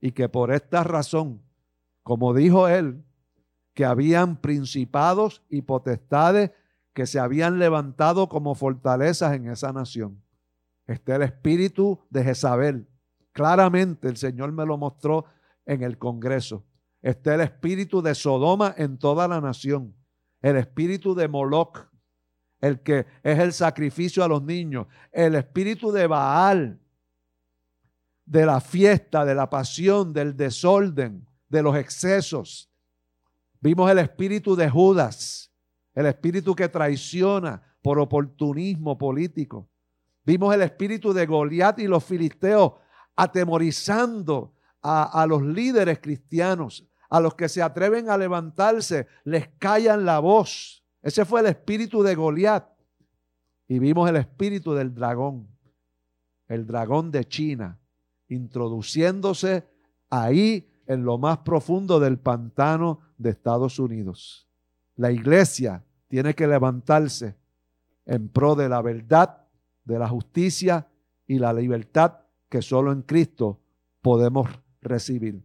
Y que por esta razón como dijo él, que habían principados y potestades que se habían levantado como fortalezas en esa nación. Está el espíritu de Jezabel. Claramente el Señor me lo mostró en el Congreso. Está el espíritu de Sodoma en toda la nación. El espíritu de Moloch, el que es el sacrificio a los niños. El espíritu de Baal, de la fiesta, de la pasión, del desorden de los excesos. Vimos el espíritu de Judas, el espíritu que traiciona por oportunismo político. Vimos el espíritu de Goliat y los filisteos atemorizando a, los líderes cristianos, a los que se atreven a levantarse, les callan la voz. Ese fue el espíritu de Goliat. Y vimos el espíritu del dragón, el dragón de China, introduciéndose ahí en lo más profundo del pantano de Estados Unidos. La iglesia tiene que levantarse en pro de la verdad, de la justicia y la libertad que solo en Cristo podemos recibir.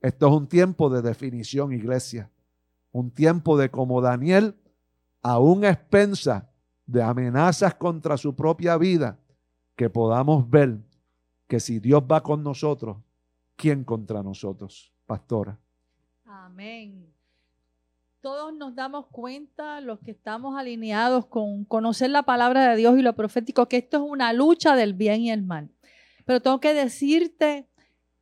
Esto es un tiempo de definición, iglesia. Un tiempo de como Daniel, aún expensa de amenazas contra su propia vida, que podamos ver que si Dios va con nosotros, ¿quién contra nosotros, pastora? Amén. Todos nos damos cuenta, los que estamos alineados con conocer la palabra de Dios y lo profético, que esto es una lucha del bien y el mal. Pero tengo que decirte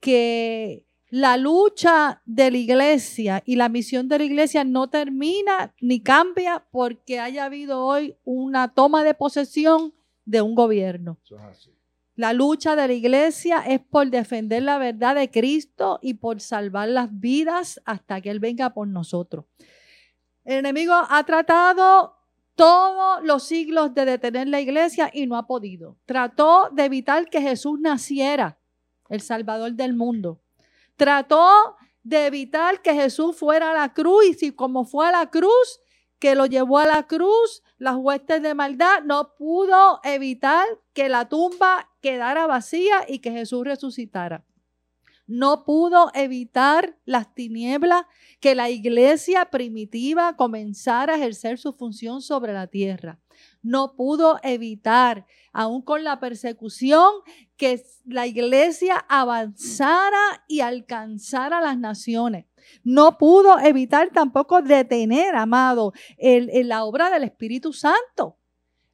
que la lucha de la iglesia y la misión de la iglesia no termina ni cambia porque haya habido hoy una toma de posesión de un gobierno. Eso es así. La lucha de la iglesia es por defender la verdad de Cristo y por salvar las vidas hasta que Él venga por nosotros. El enemigo ha tratado todos los siglos de detener la iglesia y no ha podido. Trató de evitar que Jesús naciera, el Salvador del mundo. Trató de evitar que Jesús fuera a la cruz y si como fue a la cruz, que lo llevó a la cruz, las huestes de maldad, no pudo evitar que la tumba quedara vacía y que Jesús resucitara. no pudo evitar las tinieblas que la iglesia primitiva comenzara a ejercer su función sobre la tierra. No pudo evitar, aún con la persecución, que la iglesia avanzara y alcanzara las naciones. No pudo evitar tampoco detener, amado, la obra del Espíritu Santo.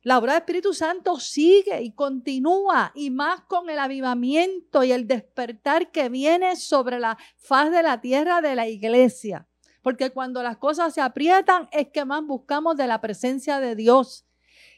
La obra del Espíritu Santo sigue y continúa y más con el avivamiento y el despertar que viene sobre la faz de la tierra de la iglesia. Porque cuando las cosas se aprietan es que más buscamos de la presencia de Dios.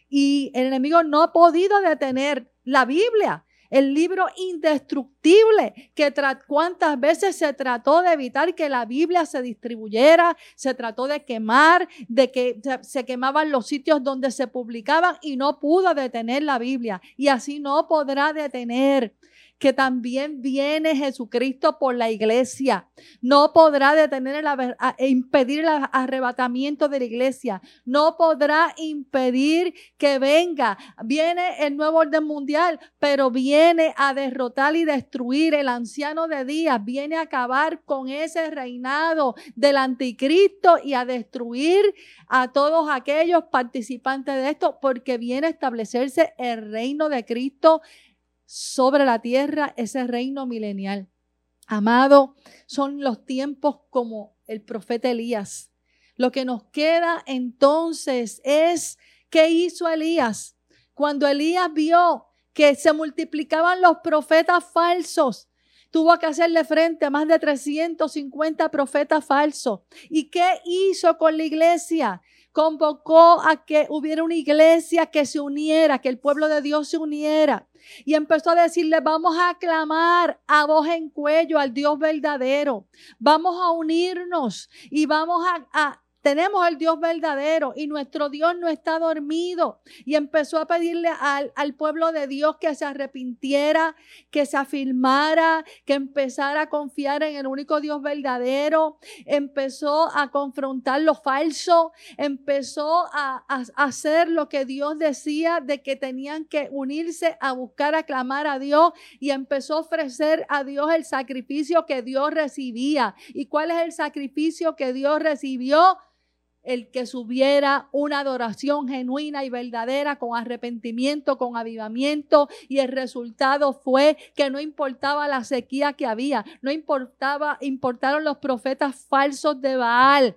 Y el enemigo no ha podido detener la Biblia el libro indestructible que cuántas veces se trató de evitar que la Biblia se distribuyera, se trató de quemar, de que se quemaban los sitios donde se publicaban y no pudo detener la Biblia y así no podrá detener que también viene Jesucristo por la iglesia. No podrá detener el, e impedir el arrebatamiento de la iglesia. No podrá impedir que venga. Viene el nuevo orden mundial, pero viene a derrotar y destruir el anciano de días. Viene a acabar con ese reinado del anticristo y a destruir a todos aquellos participantes de esto, porque viene a establecerse el reino de Cristo sobre la tierra ese reino milenial. Amado, son los tiempos como el profeta Elías. Lo que nos queda entonces es qué hizo Elías cuando Elías vio que se multiplicaban los profetas falsos. Tuvo que hacerle frente a más de 350 profetas falsos. ¿Y qué hizo con la iglesia? Convocó a que hubiera una iglesia que se uniera, que el pueblo de Dios se uniera. Y empezó a decirle, vamos a clamar a voz en cuello al Dios verdadero. Vamos a unirnos y vamos a, a tenemos al Dios verdadero y nuestro Dios no está dormido. Y empezó a pedirle al, al, pueblo de Dios que se arrepintiera, que se afirmara, que empezara a confiar en el único Dios verdadero. Empezó a confrontar lo falso, empezó a, a, hacer lo que Dios decía de que tenían que unirse a buscar, a clamar a Dios y empezó a ofrecer a Dios el sacrificio que Dios recibía. ¿Y cuál es el sacrificio que Dios recibió? El que subiera una adoración genuina y verdadera con arrepentimiento, con avivamiento y el resultado fue que no importaba la sequía que había, no importaba importaron los profetas falsos de Baal.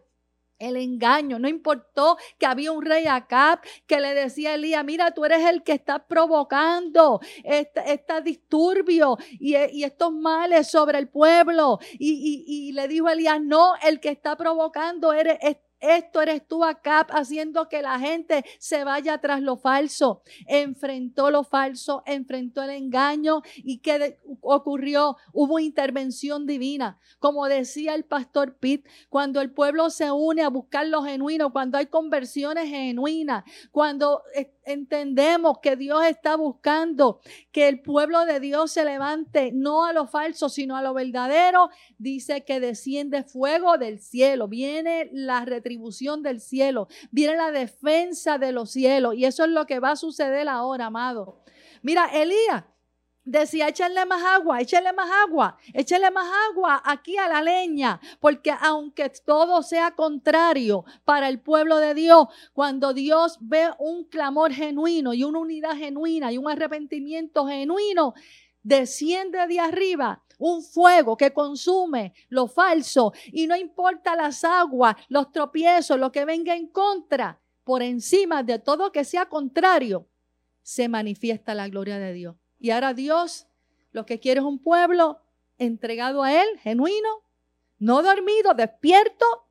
El engaño, no importó que había un rey Acab que le decía a Elías, mira, tú eres el que está provocando este, este disturbio y, estos males sobre el pueblo. Y, y, y, le dijo a Elías, no, el que está provocando eres, esto eres tú acá haciendo que la gente se vaya tras lo falso. Enfrentó lo falso, enfrentó el engaño y ¿qué ocurrió? Hubo intervención divina. Como decía el pastor Pitt, cuando el pueblo se une a buscar lo genuino, cuando hay conversiones genuinas, cuando entendemos que Dios está buscando que el pueblo de Dios se levante no a lo falso, sino a lo verdadero, dice que desciende fuego del cielo, viene la retribución del cielo, viene la defensa de los cielos y eso es lo que va a suceder ahora, amado. Mira, Elías decía, échenle más agua, échenle más agua, échenle más agua aquí a la leña, porque aunque todo sea contrario para el pueblo de Dios, cuando Dios ve un clamor genuino y una unidad genuina y un arrepentimiento genuino, desciende de arriba un fuego que consume lo falso y no importa las aguas, los tropiezos, lo que venga en contra, por encima de todo que sea contrario, se manifiesta la gloria de Dios. Y ahora Dios lo que quiere es un pueblo entregado a Él, genuino, no dormido, despierto,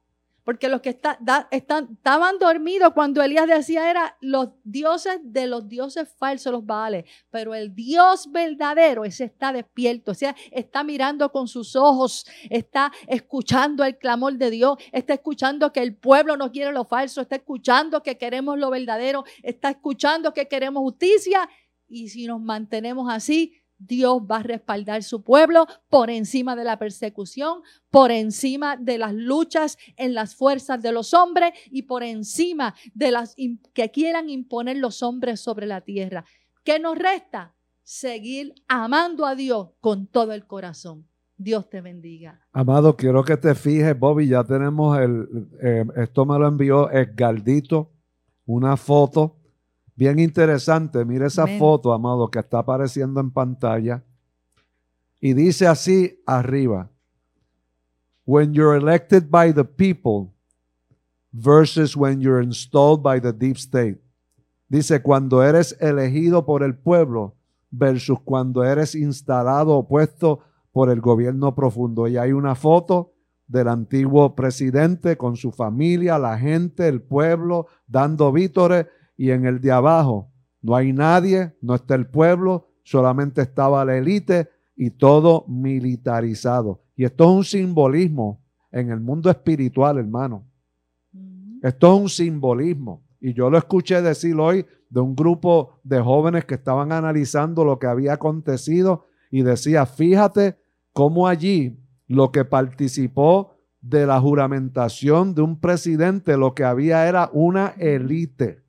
porque los que están, estaban dormidos cuando Elías decía era los dioses de los dioses falsos, los Baales. Pero el Dios verdadero, ese está despierto, ese está mirando con sus ojos, está escuchando el clamor de Dios, está escuchando que el pueblo no quiere lo falso, está escuchando que queremos lo verdadero, está escuchando que queremos justicia y si nos mantenemos así, Dios va a respaldar su pueblo por encima de la persecución, por encima de las luchas en las fuerzas de los hombres y por encima de las que quieran imponer los hombres sobre la tierra. ¿Qué nos resta? Seguir amando a Dios con todo el corazón. Dios te bendiga. Amado, quiero que te fijes, Bobby, ya tenemos el, eh, esto me lo envió Edgardito, una foto bien interesante. Mire esa Amén. foto, amado, que está apareciendo en pantalla. Y dice así arriba, when you're elected by the people versus when you're installed by the deep state. Dice, cuando eres elegido por el pueblo versus cuando eres instalado o puesto por el gobierno profundo. Y hay una foto del antiguo presidente con su familia, la gente, el pueblo, dando vítores. Y en el de abajo no hay nadie, no está el pueblo, solamente estaba la élite y todo militarizado. Y esto es un simbolismo en el mundo espiritual, hermano. Ujú. Esto es un simbolismo. Y yo lo escuché decir hoy de un grupo de jóvenes que estaban analizando lo que había acontecido y decía, fíjate cómo allí lo que participó de la juramentación de un presidente, lo que había era una élite.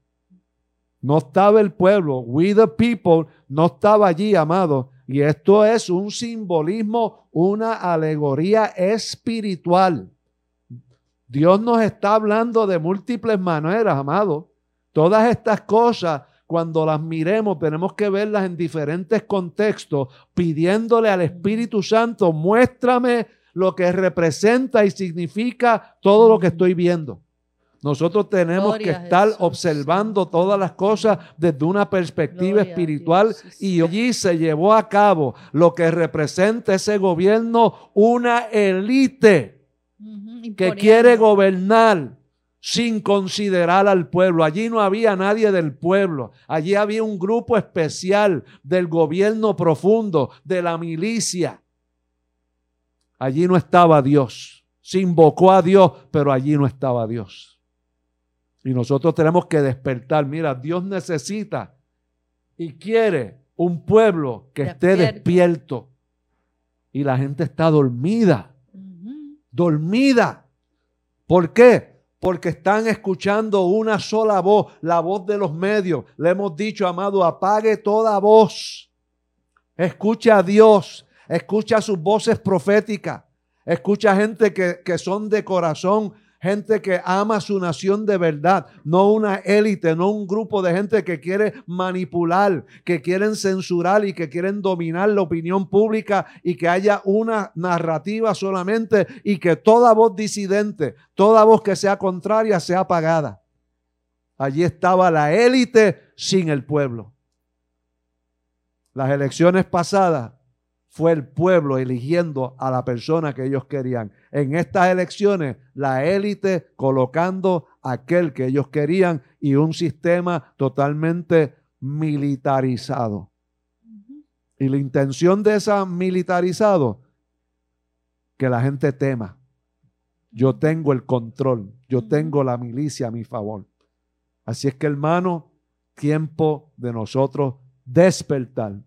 No estaba el pueblo, we the people, no estaba allí, amado. Y esto es un simbolismo, una alegoría espiritual. Dios nos está hablando de múltiples maneras, amado. Todas estas cosas, cuando las miremos, tenemos que verlas en diferentes contextos, pidiéndole al Espíritu Santo, muéstrame lo que representa y significa todo lo que estoy viendo. Nosotros tenemos Gloria que estar Jesús. observando todas las cosas desde una perspectiva Gloria espiritual y allí se llevó a cabo lo que representa ese gobierno, una élite que quiere gobernar sin considerar al pueblo. Allí no había nadie del pueblo. Allí había un grupo especial del gobierno profundo, de la milicia. Allí no estaba Dios. Se invocó a Dios, pero allí no estaba Dios. Y nosotros tenemos que despertar. Mira, Dios necesita y quiere un pueblo que esté Despierto. Y la gente está dormida dormida. ¿Por qué? Porque están escuchando una sola voz, la voz de los medios. Le hemos dicho, amado, apague toda voz. Escucha a Dios, escucha sus voces proféticas, escucha gente que, que son de corazón, gente que ama su nación de verdad, no una élite, no un grupo de gente que quiere manipular, que quieren censurar y que quieren dominar la opinión pública y que haya una narrativa solamente y que toda voz disidente, toda voz que sea contraria sea apagada. Allí estaba la élite sin el pueblo. Las elecciones pasadas fue el pueblo eligiendo a la persona que ellos querían. En estas elecciones, la élite colocando aquel que ellos querían y un sistema totalmente militarizado. Y la intención de esa militarizado, que la gente tema. Yo tengo el control, yo tengo la milicia a mi favor. Así es que, hermano, tiempo de nosotros despertar.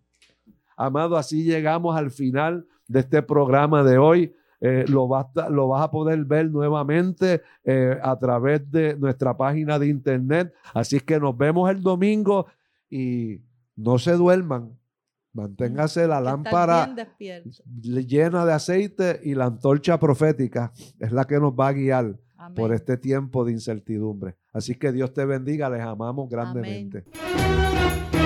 Amado, así llegamos al final de este programa de hoy. Eh, lo, vas, a- lo vas a poder ver nuevamente eh, a través de nuestra página de internet. Así es que nos vemos el domingo y no se duerman. Manténgase la lámpara llena de aceite y la antorcha profética es la que nos va a guiar Amén. por este tiempo de incertidumbre. Así que Dios te bendiga, les amamos grandemente. Amén.